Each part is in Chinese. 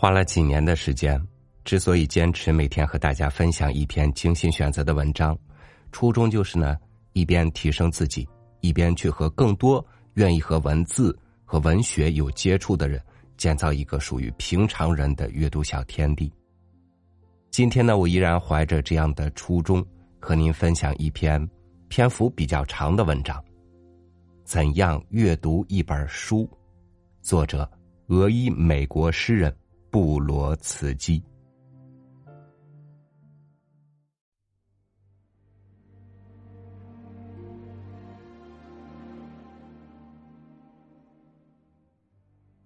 花了几年的时间，之所以坚持每天和大家分享一篇精心选择的文章，初衷就是呢，一边提升自己，一边去和更多愿意和文字和文学有接触的人，建造一个属于平常人的阅读小天地。今天呢，我依然怀着这样的初衷，和您分享一篇篇幅比较长的文章。怎样阅读一本书？作者：俄裔美国诗人布罗茨基。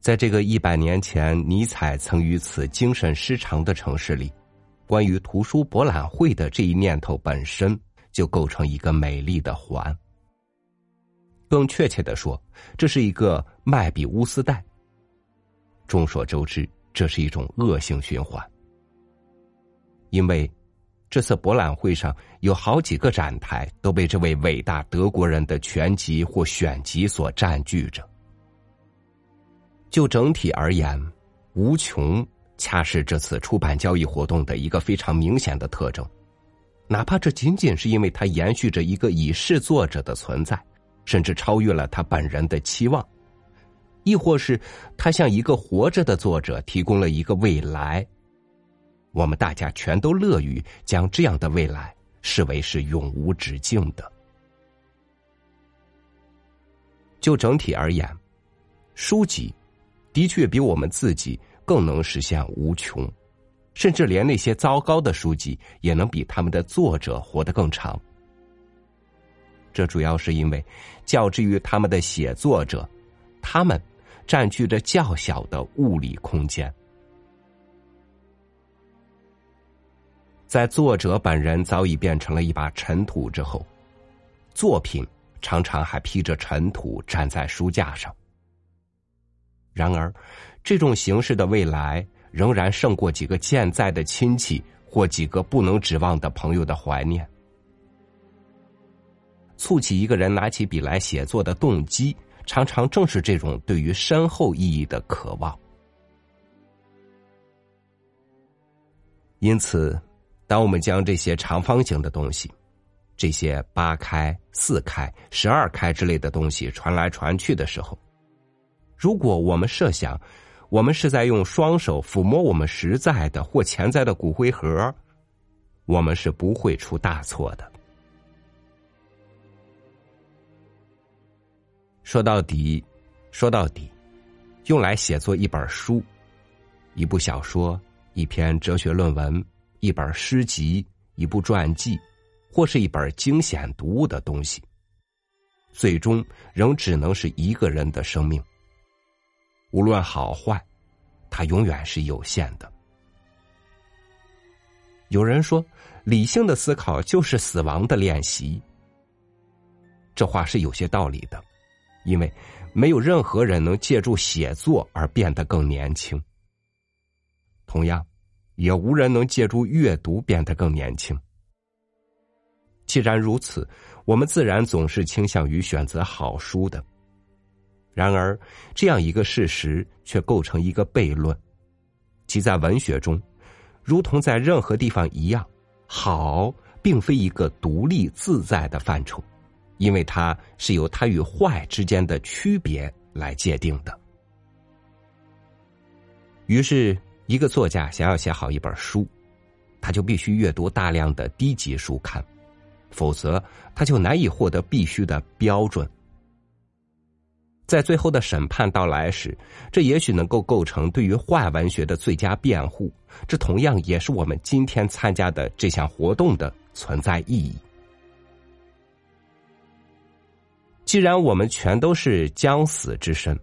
在这个一百年前尼采曾于此精神失常的城市里。关于图书博览会的这一念头本身就构成一个美丽的环。更确切的说，这是一个麦比乌斯带。众所周知，这是一种恶性循环。因为这次博览会上有好几个展台都被这位伟大德国人的全集或选集所占据着。就整体而言，无穷。恰是这次出版交易活动的一个非常明显的特征，哪怕这仅仅是因为它延续着一个已逝作者的存在，甚至超越了他本人的期望，亦或是他向一个活着的作者提供了一个未来，我们大家全都乐于将这样的未来视为是永无止境的。就整体而言，书籍的确比我们自己。更能实现无穷，甚至连那些糟糕的书籍也能比他们的作者活得更长。这主要是因为，较之于他们的写作者，他们占据着较小的物理空间。在作者本人早已变成了一把尘土之后，作品常常还披着尘土站在书架上。然而，这种形式的未来仍然胜过几个健在的亲戚或几个不能指望的朋友的怀念。促起一个人拿起笔来写作的动机，常常正是这种对于深厚意义的渴望。因此，当我们将这些长方形的东西，这些八开、四开、十二开之类的东西传来传去的时候，如果我们设想，我们是在用双手抚摸我们实在的或潜在的骨灰盒，我们是不会出大错的。说到底，说到底，用来写作一本书、一部小说、一篇哲学论文、一本诗集、一部传记，或是一本惊险读物的东西，最终仍只能是一个人的生命。无论好坏，它永远是有限的。有人说，理性的思考就是死亡的练习。这话是有些道理的，因为没有任何人能借助写作而变得更年轻。同样，也无人能借助阅读变得更年轻。既然如此，我们自然总是倾向于选择好书的。然而，这样一个事实却构成一个悖论，即在文学中，如同在任何地方一样，好并非一个独立自在的范畴，因为它是由它与坏之间的区别来界定的。于是，一个作家想要写好一本书，他就必须阅读大量的低级书刊，否则他就难以获得必须的标准。在最后的审判到来时，这也许能够构成对于坏文学的最佳辩护。这同样也是我们今天参加的这项活动的存在意义。既然我们全都是将死之身，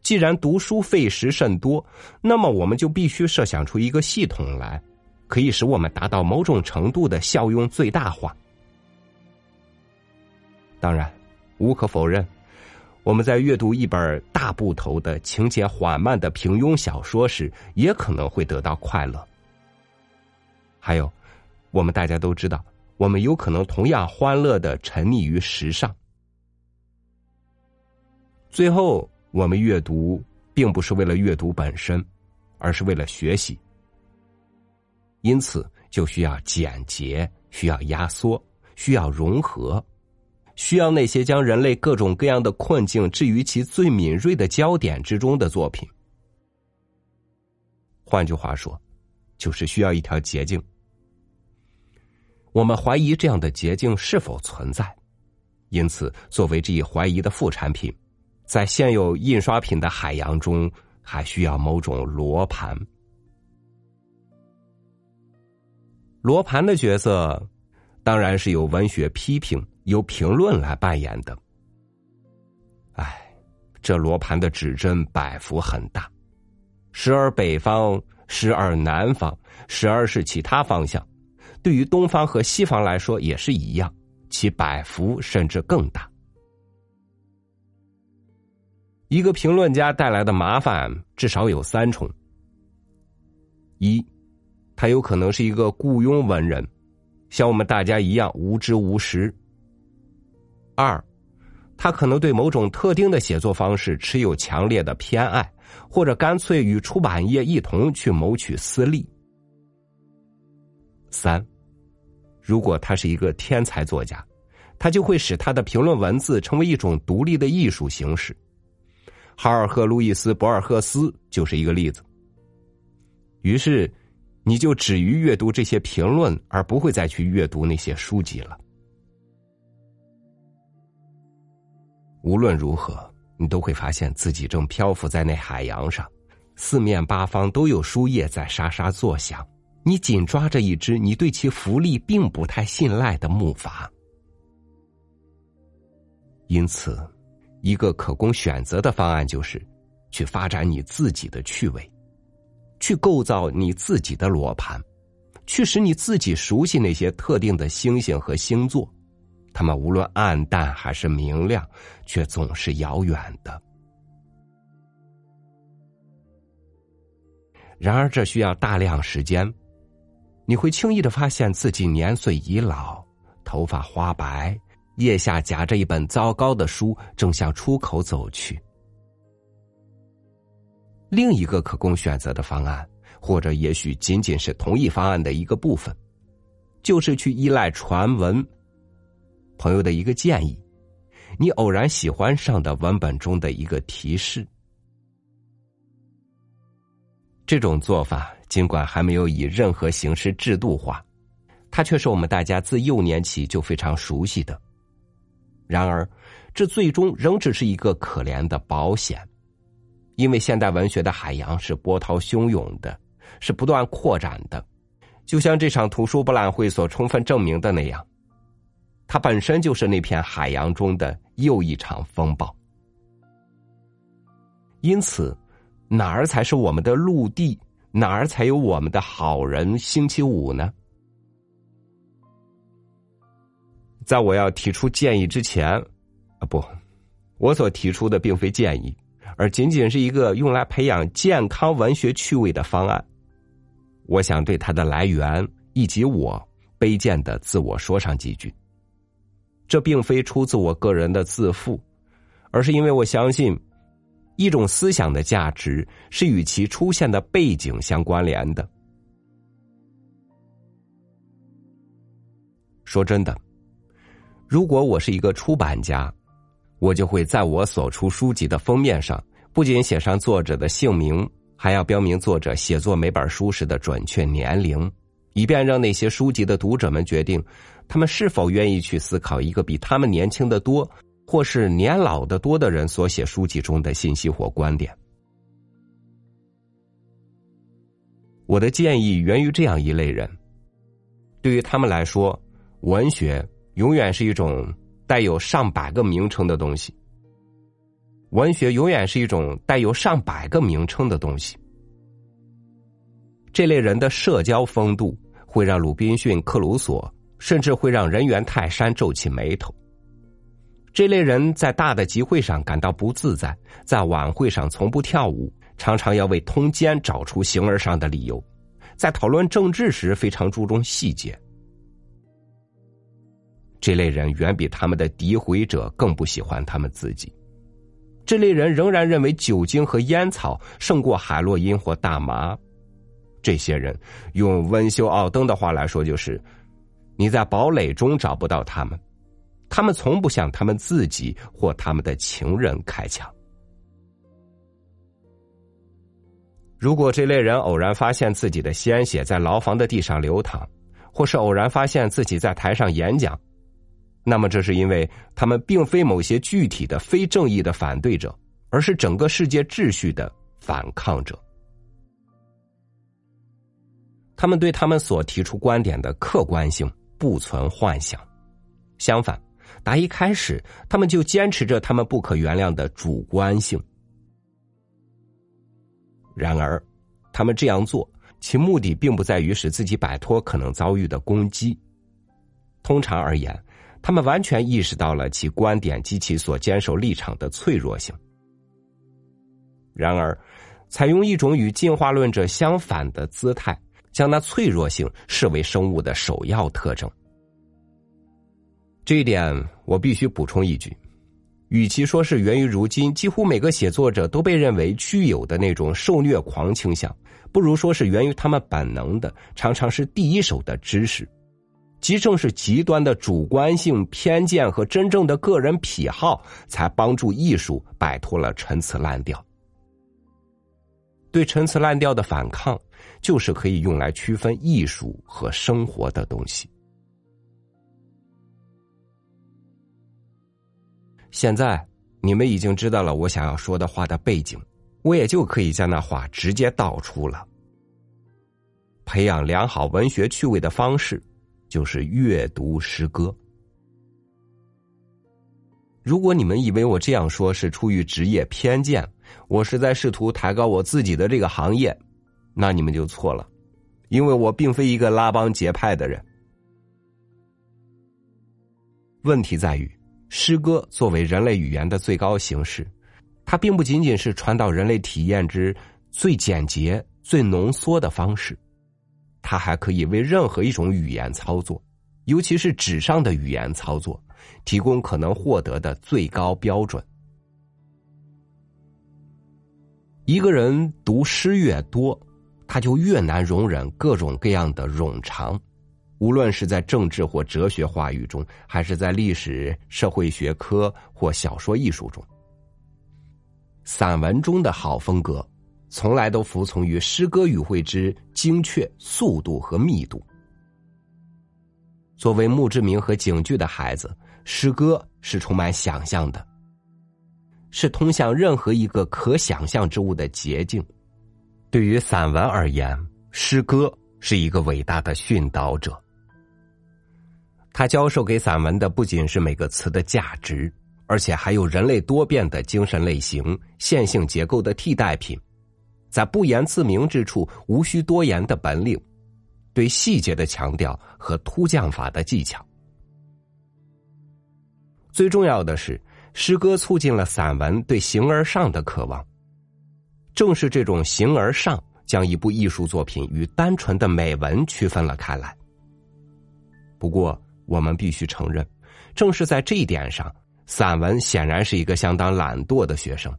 既然读书费时甚多，那么我们就必须设想出一个系统来，可以使我们达到某种程度的效用最大化。当然，无可否认。我们在阅读一本大部头的情节缓慢的平庸小说时，也可能会得到快乐。还有，我们大家都知道，我们有可能同样欢乐的沉溺于时尚。最后，我们阅读并不是为了阅读本身，而是为了学习。因此，就需要简洁，需要压缩，需要融合，需要那些将人类各种各样的困境置于其最敏锐的焦点之中的作品。换句话说，就是需要一条捷径。我们怀疑这样的捷径是否存在，因此，作为这一怀疑的副产品，在现有印刷品的海洋中，还需要某种罗盘。罗盘的角色，当然是由文学批评、由评论来扮演的。唉，这罗盘的指针摆幅很大，时而北方，时而南方，时而是其他方向。对于东方和西方来说也是一样，其摆幅甚至更大。一个评论家带来的麻烦至少有三重：一。他有可能是一个雇佣文人，像我们大家一样无知无识。二，他可能对某种特定的写作方式持有强烈的偏爱，或者干脆与出版业一同去谋取私利。三，如果他是一个天才作家，他就会使他的评论文字成为一种独立的艺术形式。哈尔赫·路易斯·博尔赫斯就是一个例子。于是。你就止于阅读这些评论，而不会再去阅读那些书籍了。无论如何，你都会发现自己正漂浮在那海洋上，四面八方都有书页在沙沙作响。你紧抓着一只你对其浮力并不太信赖的木筏，因此，一个可供选择的方案就是去发展你自己的趣味。去构造你自己的罗盘，去使你自己熟悉那些特定的星星和星座，它们无论暗淡还是明亮，却总是遥远的。然而，这需要大量时间，你会轻易的发现自己年岁已老，头发花白，腋下夹着一本糟糕的书，正向出口走去。另一个可供选择的方案，或者也许仅仅是同一方案的一个部分，就是去依赖传闻、朋友的一个建议，你偶然喜欢上的文本中的一个提示。这种做法尽管还没有以任何形式制度化，它却是我们大家自幼年起就非常熟悉的。然而，这最终仍只是一个可怜的保险。因为现代文学的海洋是波涛汹涌的，是不断扩展的，就像这场图书博览会所充分证明的那样，它本身就是那片海洋中的又一场风暴。因此，哪儿才是我们的陆地？哪儿才有我们的好人？星期五呢？在我要提出建议之前，啊不，我所提出的并非建议。而仅仅是一个用来培养健康文学趣味的方案。我想对它的来源以及我卑贱的自我说上几句。这并非出自我个人的自负，而是因为我相信，一种思想的价值是与其出现的背景相关联的。说真的，如果我是一个出版家。我就会在我所出书籍的封面上，不仅写上作者的姓名，还要标明作者写作每本书时的准确年龄，以便让那些书籍的读者们决定，他们是否愿意去思考一个比他们年轻的多，或是年老的多的人所写书籍中的信息或观点。我的建议源于这样一类人，对于他们来说，文学永远是一种。带有上百个名称的东西，文学永远是一种带有上百个名称的东西。这类人的社交风度会让鲁滨逊、克鲁索，甚至会让人猿泰山皱起眉头。这类人在大的集会上感到不自在，在晚会上从不跳舞，常常要为通奸找出形而上的理由，在讨论政治时非常注重细节。这类人远比他们的诋毁者更不喜欢他们自己，这类人仍然认为酒精和烟草胜过海洛因或大麻。这些人用温修奥登的话来说，就是你在堡垒中找不到他们，他们从不向他们自己或他们的情人开枪。如果这类人偶然发现自己的鲜血在牢房的地上流淌，或是偶然发现自己在台上演讲，那么这是因为他们并非某些具体的非正义的反对者，而是整个世界秩序的反抗者。他们对他们所提出观点的客观性不存幻想，相反，打一开始他们就坚持着他们不可原谅的主观性。然而，他们这样做，其目的并不在于使自己摆脱可能遭遇的攻击。通常而言，他们完全意识到了其观点及其所坚守立场的脆弱性。然而，采用一种与进化论者相反的姿态，将那脆弱性视为生物的首要特征。这一点，我必须补充一句。与其说是源于如今几乎每个写作者都被认为具有的那种受虐狂倾向，不如说是源于他们本能的、常常是第一手的知识，即正是极端的主观性偏见和真正的个人癖好，才帮助艺术摆脱了陈词滥调。对陈词滥调的反抗，就是可以用来区分艺术和生活的东西。现在你们已经知道了我想要说的话的背景，我也就可以将那话直接道出了。培养良好文学趣味的方式，就是阅读诗歌。如果你们以为我这样说是出于职业偏见，我是在试图抬高我自己的这个行业，那你们就错了，因为我并非一个拉帮结派的人。问题在于。诗歌作为人类语言的最高形式，它并不仅仅是传导人类体验之最简洁、最浓缩的方式，它还可以为任何一种语言操作，尤其是纸上的语言操作，提供可能获得的最高标准。一个人读诗越多，他就越难容忍各种各样的冗长。无论是在政治或哲学话语中，还是在历史、社会学科或小说艺术中，散文中的好风格，从来都服从于诗歌语汇之精确、速度和密度。作为墓志铭和警句的孩子，诗歌是充满想象的，是通向任何一个可想象之物的捷径。对于散文而言，诗歌是一个伟大的训导者。他教授给散文的不仅是每个词的价值，而且还有人类多变的精神类型、线性结构的替代品，在不言自明之处无需多言的本领，对细节的强调和突降法的技巧。最重要的是，诗歌促进了散文对形而上的渴望。正是这种形而上，将一部艺术作品与单纯的美文区分了开来。不过，我们必须承认，正是在这一点上，散文显然是一个相当懒惰的学生。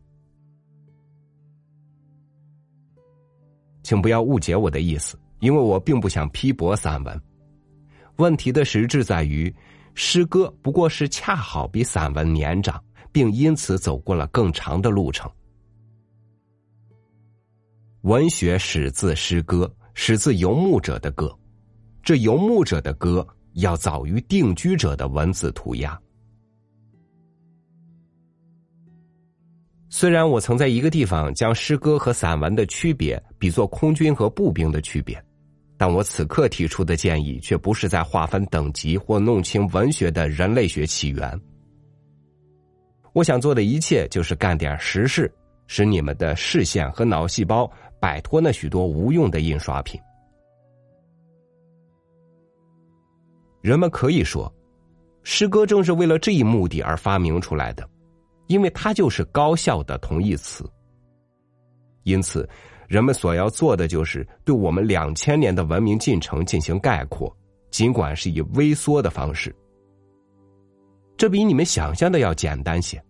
请不要误解我的意思，因为我并不想批驳散文。问题的实质在于，诗歌不过是恰好比散文年长，并因此走过了更长的路程。文学始自诗歌，始自游牧者的歌，这游牧者的歌。要早于定居者的文字涂鸦。虽然我曾在一个地方将诗歌和散文的区别比作空军和步兵的区别，但我此刻提出的建议却不是在划分等级或弄清文学的人类学起源。我想做的一切就是干点实事，使你们的视线和脑细胞摆脱那许多无用的印刷品。人们可以说，诗歌正是为了这一目的而发明出来的，因为它就是高效的同义词。因此，人们所要做的就是对我们两千年的文明进程进行概括，尽管是以微缩的方式。这比你们想象的要简单些，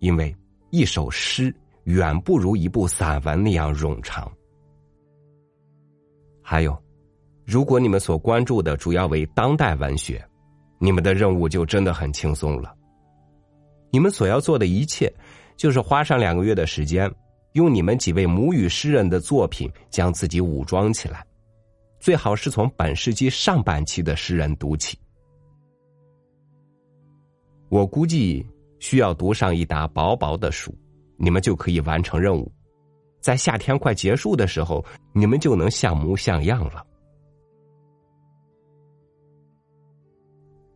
因为一首诗远不如一部散文那样冗长。还有，如果你们所关注的主要为当代文学，你们的任务就真的很轻松了。你们所要做的一切，就是花上两个月的时间，用你们几位母语诗人的作品将自己武装起来，最好是从本世纪上半期的诗人读起。我估计需要读上一沓薄薄的书，你们就可以完成任务。在夏天快结束的时候，你们就能像模像样了。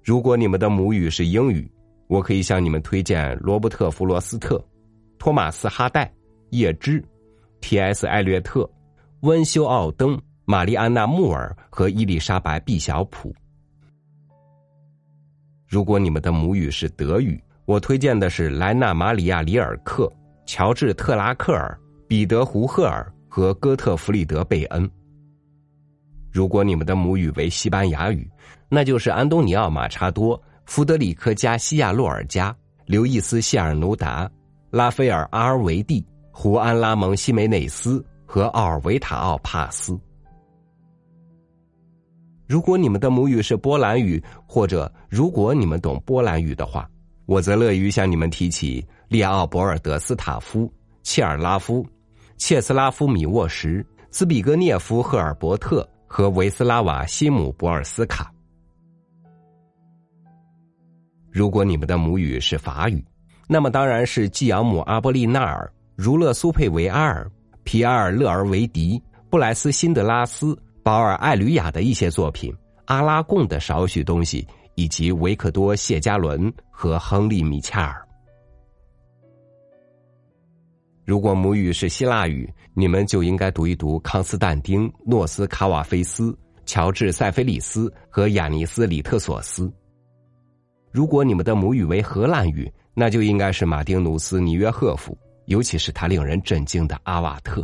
如果你们的母语是英语。我可以向你们推荐罗伯特·弗罗斯特、托马斯·哈代、叶芝、T.S. 艾略特、温修·奥登、玛丽安娜·穆尔和伊丽莎白·毕晓普。如果你们的母语是德语，我推荐的是莱纳·马里亚·里尔克、乔治·特拉克尔、彼得·胡赫尔和哥特弗里德·贝恩。如果你们的母语为西班牙语，那就是安东尼奥·马查多。弗德里克·加西亚·洛尔加、刘易斯·谢尔努达、拉斐尔·阿尔维蒂、胡安·拉蒙·西梅内斯和奥尔维塔奥·帕斯。如果你们的母语是波兰语，或者如果你们懂波兰语的话，我则乐于向你们提起列奥·博尔德斯塔夫、切尔拉夫、切斯拉夫·米沃什、兹比格涅夫·赫尔伯特和维斯拉瓦·西姆博尔斯卡。如果你们的母语是法语，那么当然是季扬姆·阿波利纳尔、儒勒·苏佩维阿尔、皮埃尔·勒尔维迪、布莱斯·辛德拉斯、保尔·艾吕雅的一些作品，阿拉贡的少许东西，以及维克多·谢加伦和亨利·米恰尔。如果母语是希腊语，你们就应该读一读康斯坦丁·诺斯卡瓦菲斯、乔治·塞菲里斯和亚尼斯·里特索斯。如果你们的母语为荷兰语，那就应该是马丁努斯·尼约赫夫，尤其是他令人震惊的《阿瓦特》。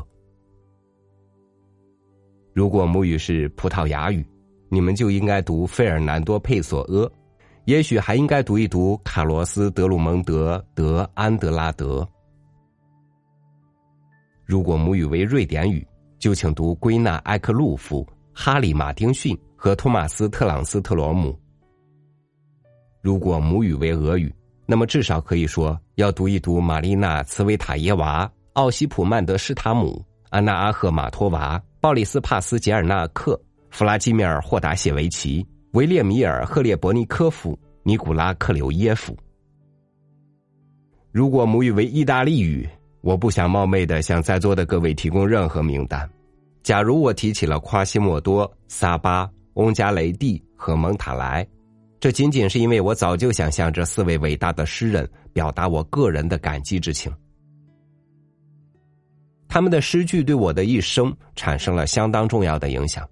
如果母语是葡萄牙语，你们就应该读费尔南多·佩索阿，也许还应该读一读卡罗斯·德鲁蒙德·德安德拉德。如果母语为瑞典语，就请读归纳·埃克路夫、哈里·马丁逊和托马斯·特朗斯特罗姆。如果母语为俄语，那么至少可以说要读一读玛丽娜·茨维塔耶娃、奥西普·曼德施塔姆、安娜·阿赫马托娃、鲍里斯·帕斯杰尔纳克、弗拉基米尔·霍达谢维奇、维列米尔·赫列伯尼科夫、尼古拉·克柳耶夫。如果母语为意大利语，我不想冒昧的向在座的各位提供任何名单。假如我提起了夸西莫多、萨巴、翁加雷蒂和蒙塔莱。这仅仅是因为我早就想向这四位伟大的诗人表达我个人的感激之情。他们的诗句对我的一生产生了相当重要的影响，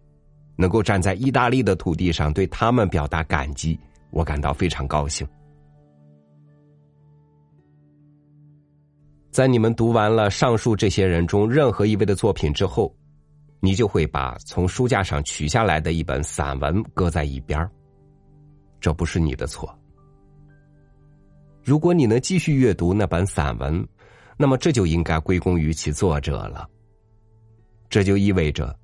能够站在意大利的土地上对他们表达感激，我感到非常高兴。在你们读完了上述这些人中任何一位的作品之后，你就会把从书架上取下来的一本散文搁在一边儿。这不是你的错。如果你能继续阅读那本散文，那么这就应该归功于其作者了。这就意味着，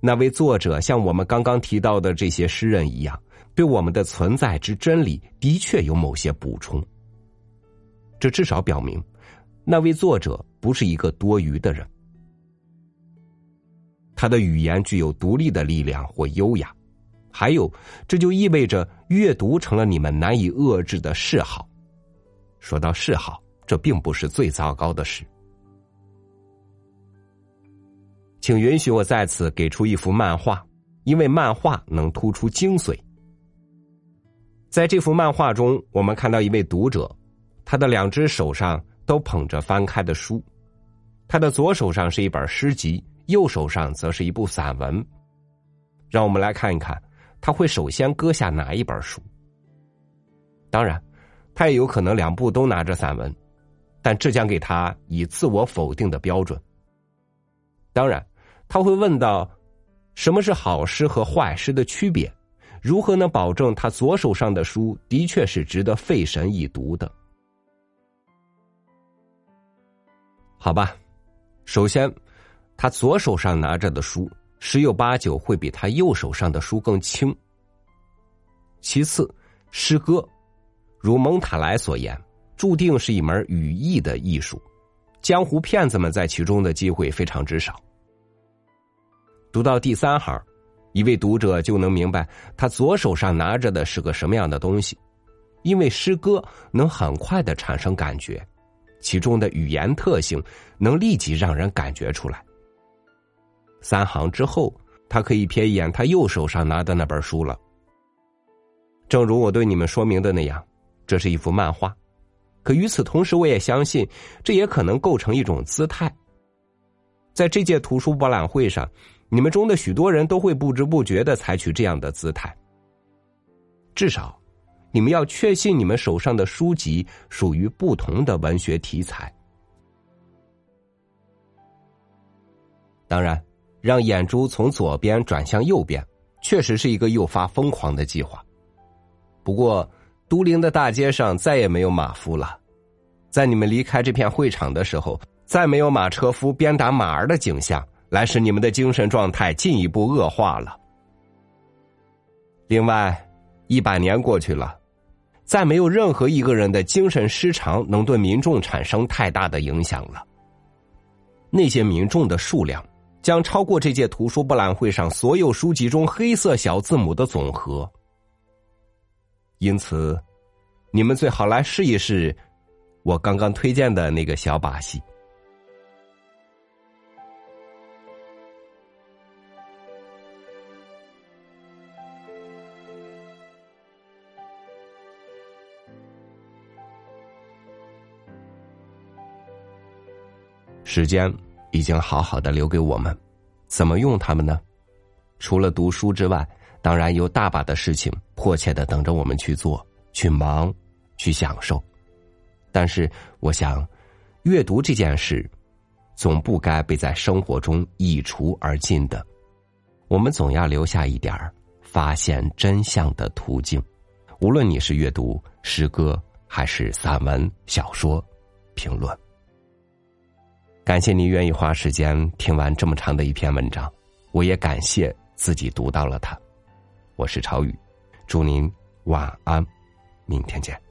那位作者像我们刚刚提到的这些诗人一样，对我们的存在之真理的确有某些补充。这至少表明，那位作者不是一个多余的人，他的语言具有独立的力量或优雅。还有，这就意味着阅读成了你们难以遏制的嗜好。说到嗜好，这并不是最糟糕的事。请允许我在此给出一幅漫画，因为漫画能突出精髓。在这幅漫画中，我们看到一位读者，他的两只手上都捧着翻开的书，他的左手上是一本诗集，右手上则是一部散文。让我们来看一看。他会首先搁下哪一本书？当然，他也有可能两部都拿着散文，但这将给他以自我否定的标准。当然，他会问到：什么是好诗和坏诗的区别？如何能保证他左手上的书的确是值得费神一读的？好吧，首先，他左手上拿着的书十有八九会比他右手上的书更轻。其次，诗歌，如蒙塔莱所言，注定是一门语义的艺术，江湖骗子们在其中的机会非常之少。读到第三行，一位读者就能明白他左手上拿着的是个什么样的东西，因为诗歌能很快的产生感觉，其中的语言特性能立即让人感觉出来。三行之后，他可以瞥一眼他右手上拿的那本书了。正如我对你们说明的那样，这是一幅漫画，可与此同时，我也相信这也可能构成一种姿态。在这届图书博览会上，你们中的许多人都会不知不觉的采取这样的姿态。至少，你们要确信你们手上的书籍属于不同的文学题材。当然，让眼珠从左边转向右边，确实是一个诱发疯狂的计划。不过，都灵的大街上再也没有马夫了。在你们离开这片会场的时候，再没有马车夫鞭打马儿的景象，来使你们的精神状态进一步恶化了。另外，一百年过去了，再没有任何一个人的精神失常能对民众产生太大的影响了。那些民众的数量将超过这届图书博览会上所有书籍中黑色小字母的总和。因此，你们最好来试一试我刚刚推荐的那个小把戏。时间已经好好的留给我们，怎么用它们呢？除了读书之外。当然有大把的事情迫切的等着我们去做、去忙、去享受，但是我想，阅读这件事，总不该被在生活中一除而尽的。我们总要留下一点发现真相的途径，无论你是阅读诗歌还是散文、小说、评论。感谢您愿意花时间听完这么长的一篇文章，我也感谢自己读到了它。我是朝雨，祝您晚安，明天见。